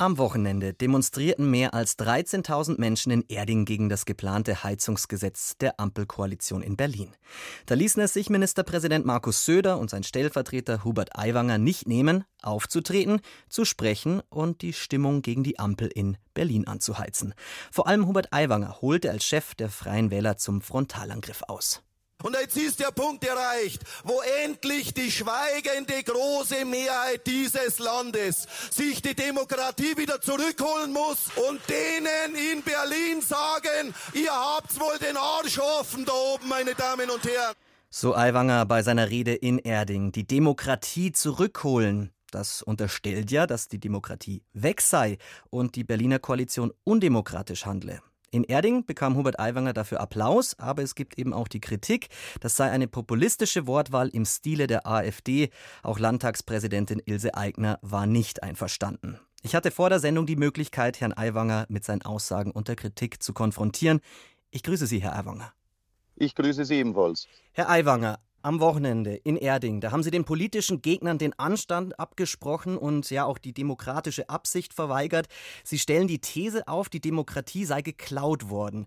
Am Wochenende demonstrierten mehr als 13.000 Menschen in Erding gegen das geplante Heizungsgesetz der Ampelkoalition in Berlin. Da ließen es sich Ministerpräsident Markus Söder und sein Stellvertreter Hubert Aiwanger nicht nehmen, aufzutreten, zu sprechen und die Stimmung gegen die Ampel in Berlin anzuheizen. Vor allem Hubert Aiwanger holte als Chef der Freien Wähler zum Frontalangriff aus. Und jetzt ist der Punkt erreicht, wo endlich die schweigende große Mehrheit dieses Landes sich die Demokratie wieder zurückholen muss und denen in Berlin sagen, ihr habt wohl den Arsch offen da oben, meine Damen und Herren. So Aiwanger bei seiner Rede in Erding. Die Demokratie zurückholen. Das unterstellt ja, dass die Demokratie weg sei und die Berliner Koalition undemokratisch handle. In Erding bekam Hubert Aiwanger dafür Applaus, aber es gibt eben auch die Kritik, das sei eine populistische Wortwahl im Stile der AfD. Auch Landtagspräsidentin Ilse Aigner war nicht einverstanden. Ich hatte vor der Sendung die Möglichkeit, Herrn Aiwanger mit seinen Aussagen unter Kritik zu konfrontieren. Ich grüße Sie, Herr Aiwanger. Ich grüße Sie ebenfalls. Herr Aiwanger, am Wochenende in Erding, da haben Sie den politischen Gegnern den Anstand abgesprochen und ja auch die demokratische Absicht verweigert. Sie stellen die These auf, die Demokratie sei geklaut worden.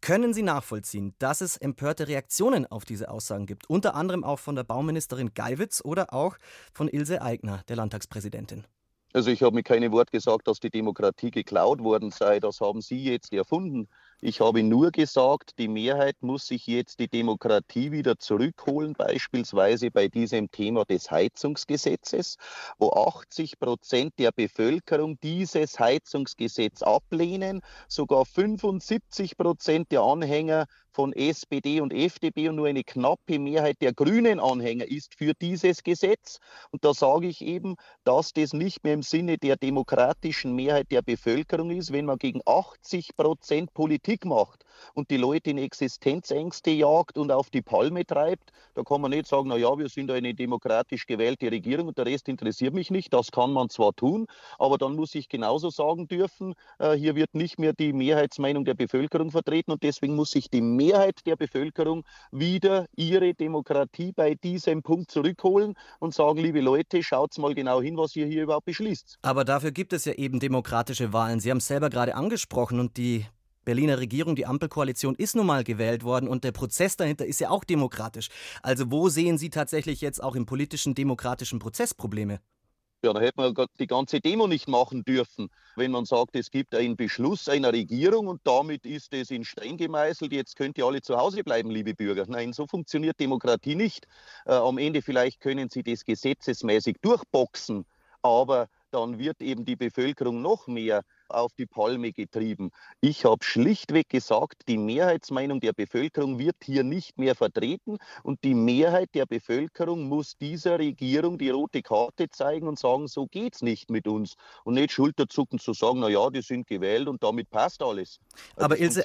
Können Sie nachvollziehen, dass es empörte Reaktionen auf diese Aussagen gibt? Unter anderem auch von der Bauministerin Geiwitz oder auch von Ilse Aigner, der Landtagspräsidentin. Also ich habe mir keine Wort gesagt, dass die Demokratie geklaut worden sei. Das haben Sie jetzt erfunden. Ich habe nur gesagt, die Mehrheit muss sich jetzt die Demokratie wieder zurückholen, beispielsweise bei diesem Thema des Heizungsgesetzes, wo 80 Prozent der Bevölkerung dieses Heizungsgesetz ablehnen, sogar 75 Prozent der Anhänger von SPD und FDP und nur eine knappe Mehrheit der grünen Anhänger ist für dieses Gesetz. Und da sage ich eben, dass das nicht mehr im Sinne der demokratischen Mehrheit der Bevölkerung ist, wenn man gegen 80 Prozent Politik macht und die Leute in Existenzängste jagt und auf die Palme treibt. Da kann man nicht sagen, na ja, wir sind eine demokratisch gewählte Regierung und der Rest interessiert mich nicht. Das kann man zwar tun, aber dann muss ich genauso sagen dürfen, äh, hier wird nicht mehr die Mehrheitsmeinung der Bevölkerung vertreten und deswegen muss sich die Mehrheit Mehrheit der Bevölkerung wieder ihre Demokratie bei diesem Punkt zurückholen und sagen, liebe Leute, schaut mal genau hin, was ihr hier überhaupt beschließt. Aber dafür gibt es ja eben demokratische Wahlen. Sie haben es selber gerade angesprochen und die Berliner Regierung, die Ampelkoalition ist nun mal gewählt worden und der Prozess dahinter ist ja auch demokratisch. Also wo sehen Sie tatsächlich jetzt auch im politischen demokratischen Prozess Probleme? Ja, da hätte man die ganze Demo nicht machen dürfen, wenn man sagt, es gibt einen Beschluss einer Regierung und damit ist es in Stein gemeißelt, jetzt könnt ihr alle zu Hause bleiben, liebe Bürger. Nein, so funktioniert Demokratie nicht. Äh, am Ende vielleicht können sie das gesetzesmäßig durchboxen, aber dann wird eben die Bevölkerung noch mehr auf die Palme getrieben. Ich habe schlichtweg gesagt, die Mehrheitsmeinung der Bevölkerung wird hier nicht mehr vertreten und die Mehrheit der Bevölkerung muss dieser Regierung die rote Karte zeigen und sagen, so geht es nicht mit uns und nicht Schulterzucken zu sagen, na ja, die sind gewählt und damit passt alles. Also aber, Ilse,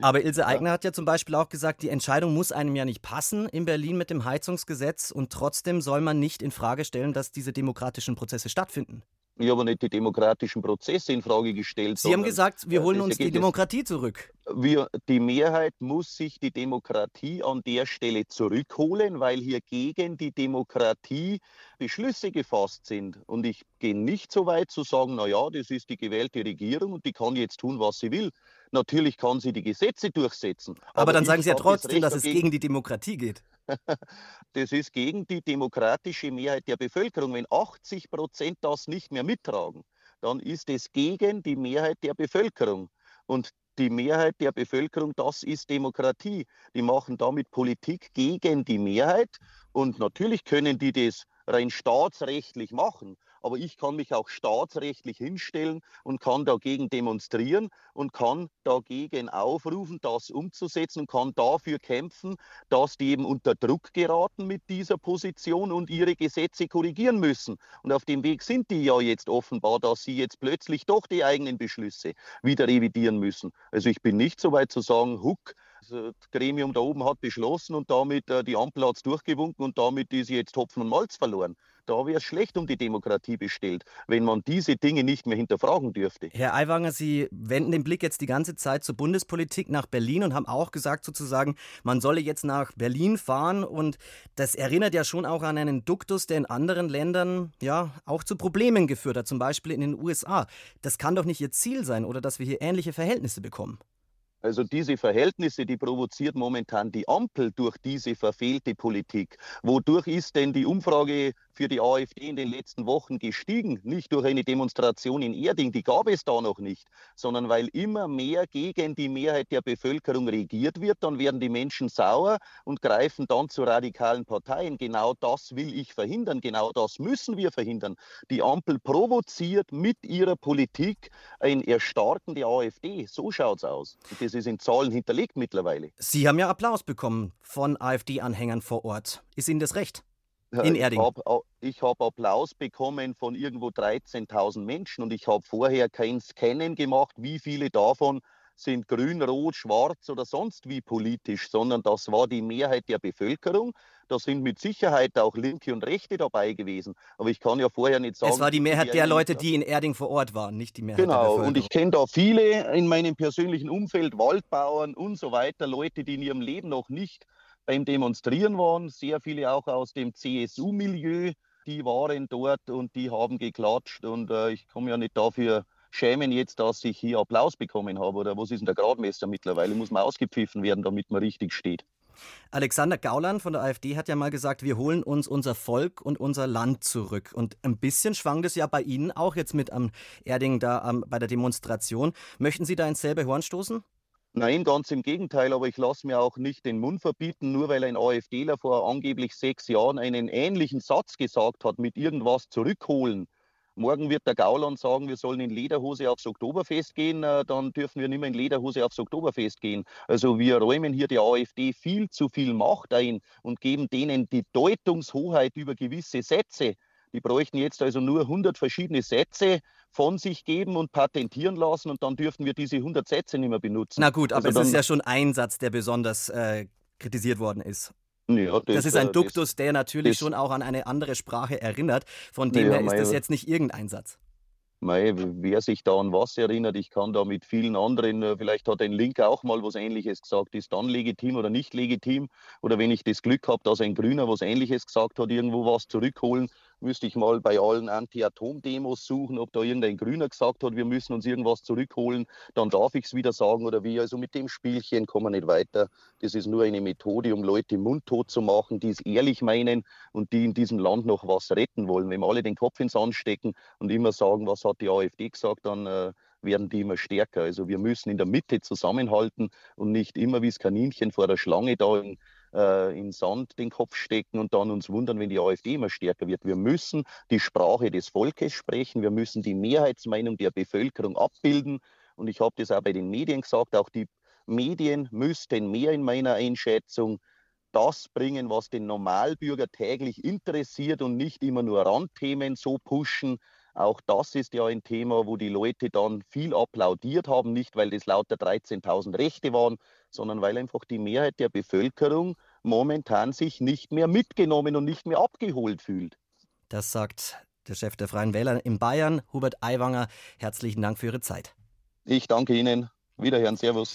aber Ilse Aigner ja. hat ja zum Beispiel auch gesagt, die Entscheidung muss einem ja nicht passen in Berlin mit dem Heizungsgesetz und trotzdem soll man nicht in Frage stellen, dass diese demokratischen Prozesse stattfinden. Ich habe nicht die demokratischen Prozesse in Frage gestellt. Sie haben gesagt, wir holen uns die Demokratie zurück. Wir, die Mehrheit muss sich die Demokratie an der Stelle zurückholen, weil hier gegen die Demokratie Beschlüsse gefasst sind. Und ich gehe nicht so weit zu sagen, na ja, das ist die gewählte Regierung und die kann jetzt tun, was sie will. Natürlich kann sie die Gesetze durchsetzen. Aber, aber dann sagen Sie ja trotzdem, dass es gegen die Demokratie geht. das ist gegen die demokratische Mehrheit der Bevölkerung. Wenn 80 Prozent das nicht mehr mittragen, dann ist es gegen die Mehrheit der Bevölkerung. Und die Mehrheit der Bevölkerung, das ist Demokratie. Die machen damit Politik gegen die Mehrheit. Und natürlich können die das rein staatsrechtlich machen aber ich kann mich auch staatsrechtlich hinstellen und kann dagegen demonstrieren und kann dagegen aufrufen, das umzusetzen und kann dafür kämpfen, dass die eben unter Druck geraten mit dieser Position und ihre Gesetze korrigieren müssen. Und auf dem Weg sind die ja jetzt offenbar, dass sie jetzt plötzlich doch die eigenen Beschlüsse wieder revidieren müssen. Also ich bin nicht so weit zu sagen, Huck, das Gremium da oben hat beschlossen und damit äh, die Ampel hat es durchgewunken und damit ist jetzt Hopfen und Malz verloren. da wäre es schlecht um die Demokratie bestellt, wenn man diese Dinge nicht mehr hinterfragen dürfte. Herr Aiwanger, Sie wenden den Blick jetzt die ganze Zeit zur Bundespolitik nach Berlin und haben auch gesagt sozusagen, man solle jetzt nach Berlin fahren und das erinnert ja schon auch an einen Duktus, der in anderen Ländern ja auch zu Problemen geführt hat, zum Beispiel in den USA. Das kann doch nicht Ihr Ziel sein, oder dass wir hier ähnliche Verhältnisse bekommen. Also diese Verhältnisse, die provoziert momentan die Ampel durch diese verfehlte Politik. Wodurch ist denn die Umfrage für die AfD in den letzten Wochen gestiegen? Nicht durch eine Demonstration in Erding, die gab es da noch nicht, sondern weil immer mehr gegen die Mehrheit der Bevölkerung regiert wird. Dann werden die Menschen sauer und greifen dann zu radikalen Parteien. Genau das will ich verhindern. Genau das müssen wir verhindern. Die Ampel provoziert mit ihrer Politik ein Erstarken der AfD. So schaut es aus. Und das ist in Zahlen hinterlegt mittlerweile. Sie haben ja Applaus bekommen von AfD-Anhängern vor Ort. Ist Ihnen das recht? In Erding. Ich habe hab Applaus bekommen von irgendwo 13.000 Menschen und ich habe vorher kein Scannen gemacht, wie viele davon sind grün, rot, schwarz oder sonst wie politisch, sondern das war die Mehrheit der Bevölkerung. Da sind mit Sicherheit auch Linke und Rechte dabei gewesen. Aber ich kann ja vorher nicht sagen. Es war die Mehrheit der Leute, die in Erding vor Ort waren, nicht die Mehrheit genau. Genau. Und ich kenne da viele in meinem persönlichen Umfeld, Waldbauern und so weiter, Leute, die in ihrem Leben noch nicht beim Demonstrieren waren. Sehr viele auch aus dem CSU-Milieu, die waren dort und die haben geklatscht. Und äh, ich komme ja nicht dafür schämen jetzt, dass ich hier Applaus bekommen habe. Oder was ist denn der Gradmesser mittlerweile? Muss man ausgepfiffen werden, damit man richtig steht. Alexander Gauland von der AfD hat ja mal gesagt, wir holen uns unser Volk und unser Land zurück. Und ein bisschen schwang das ja bei Ihnen auch jetzt mit am Erding da am, bei der Demonstration. Möchten Sie da ins selbe Horn stoßen? Nein, ganz im Gegenteil, aber ich lasse mir auch nicht den Mund verbieten, nur weil ein AfDler vor angeblich sechs Jahren einen ähnlichen Satz gesagt hat, mit irgendwas zurückholen. Morgen wird der Gauland sagen, wir sollen in Lederhose aufs Oktoberfest gehen, äh, dann dürfen wir nicht mehr in Lederhose aufs Oktoberfest gehen. Also wir räumen hier der AfD viel zu viel Macht ein und geben denen die Deutungshoheit über gewisse Sätze. Die bräuchten jetzt also nur 100 verschiedene Sätze von sich geben und patentieren lassen und dann dürften wir diese 100 Sätze nicht mehr benutzen. Na gut, aber also es ist ja schon ein Satz, der besonders äh, kritisiert worden ist. Ja, das, das, ist ein äh, Duktus, der natürlich das, schon auch an eine andere Sprache erinnert. Von dem ja, her ist das jetzt nicht irgendein Satz. Mei, wer sich da an was erinnert, ich kann da mit vielen anderen, äh, vielleicht hat ein Linker auch mal was Ähnliches gesagt, ist dann legitim oder nicht legitim. Oder wenn ich das Glück habe, dass ein Grüner was Ähnliches gesagt hat, irgendwo was zurückholen, müsste ich mal bei allen Anti-Atom-Demos suchen, ob da irgendein Grüner gesagt hat, wir müssen uns irgendwas zurückholen, dann darf ich es wieder sagen oder wie. Also mit dem Spielchen kommen wir nicht weiter. Das ist nur eine Methode, um Leute mundtot zu machen, die es ehrlich meinen und die in diesem Land noch was retten wollen. Wenn wir alle den Kopf ins Sand stecken und immer sagen, was hat die AfD gesagt, dann äh, werden die immer stärker. Also wir müssen in der Mitte zusammenhalten und nicht immer wie das Kaninchen vor der Schlange da in, äh, in Sand den Kopf stecken und dann uns wundern, wenn die AfD immer stärker wird. Wir müssen die Sprache des Volkes sprechen, wir müssen die Mehrheitsmeinung der Bevölkerung abbilden. Und ich habe das auch bei den Medien gesagt, auch die Medien müssten mehr in meiner Einschätzung das bringen, was den Normalbürger täglich interessiert und nicht immer nur Randthemen so pushen. Auch das ist ja ein Thema, wo die Leute dann viel applaudiert haben, nicht weil das lauter 13.000 Rechte waren, sondern weil einfach die Mehrheit der Bevölkerung momentan sich nicht mehr mitgenommen und nicht mehr abgeholt fühlt. Das sagt der Chef der Freien Wähler in Bayern, Hubert Aiwanger. Herzlichen Dank für Ihre Zeit. Ich danke Ihnen. Wiederhören. Servus.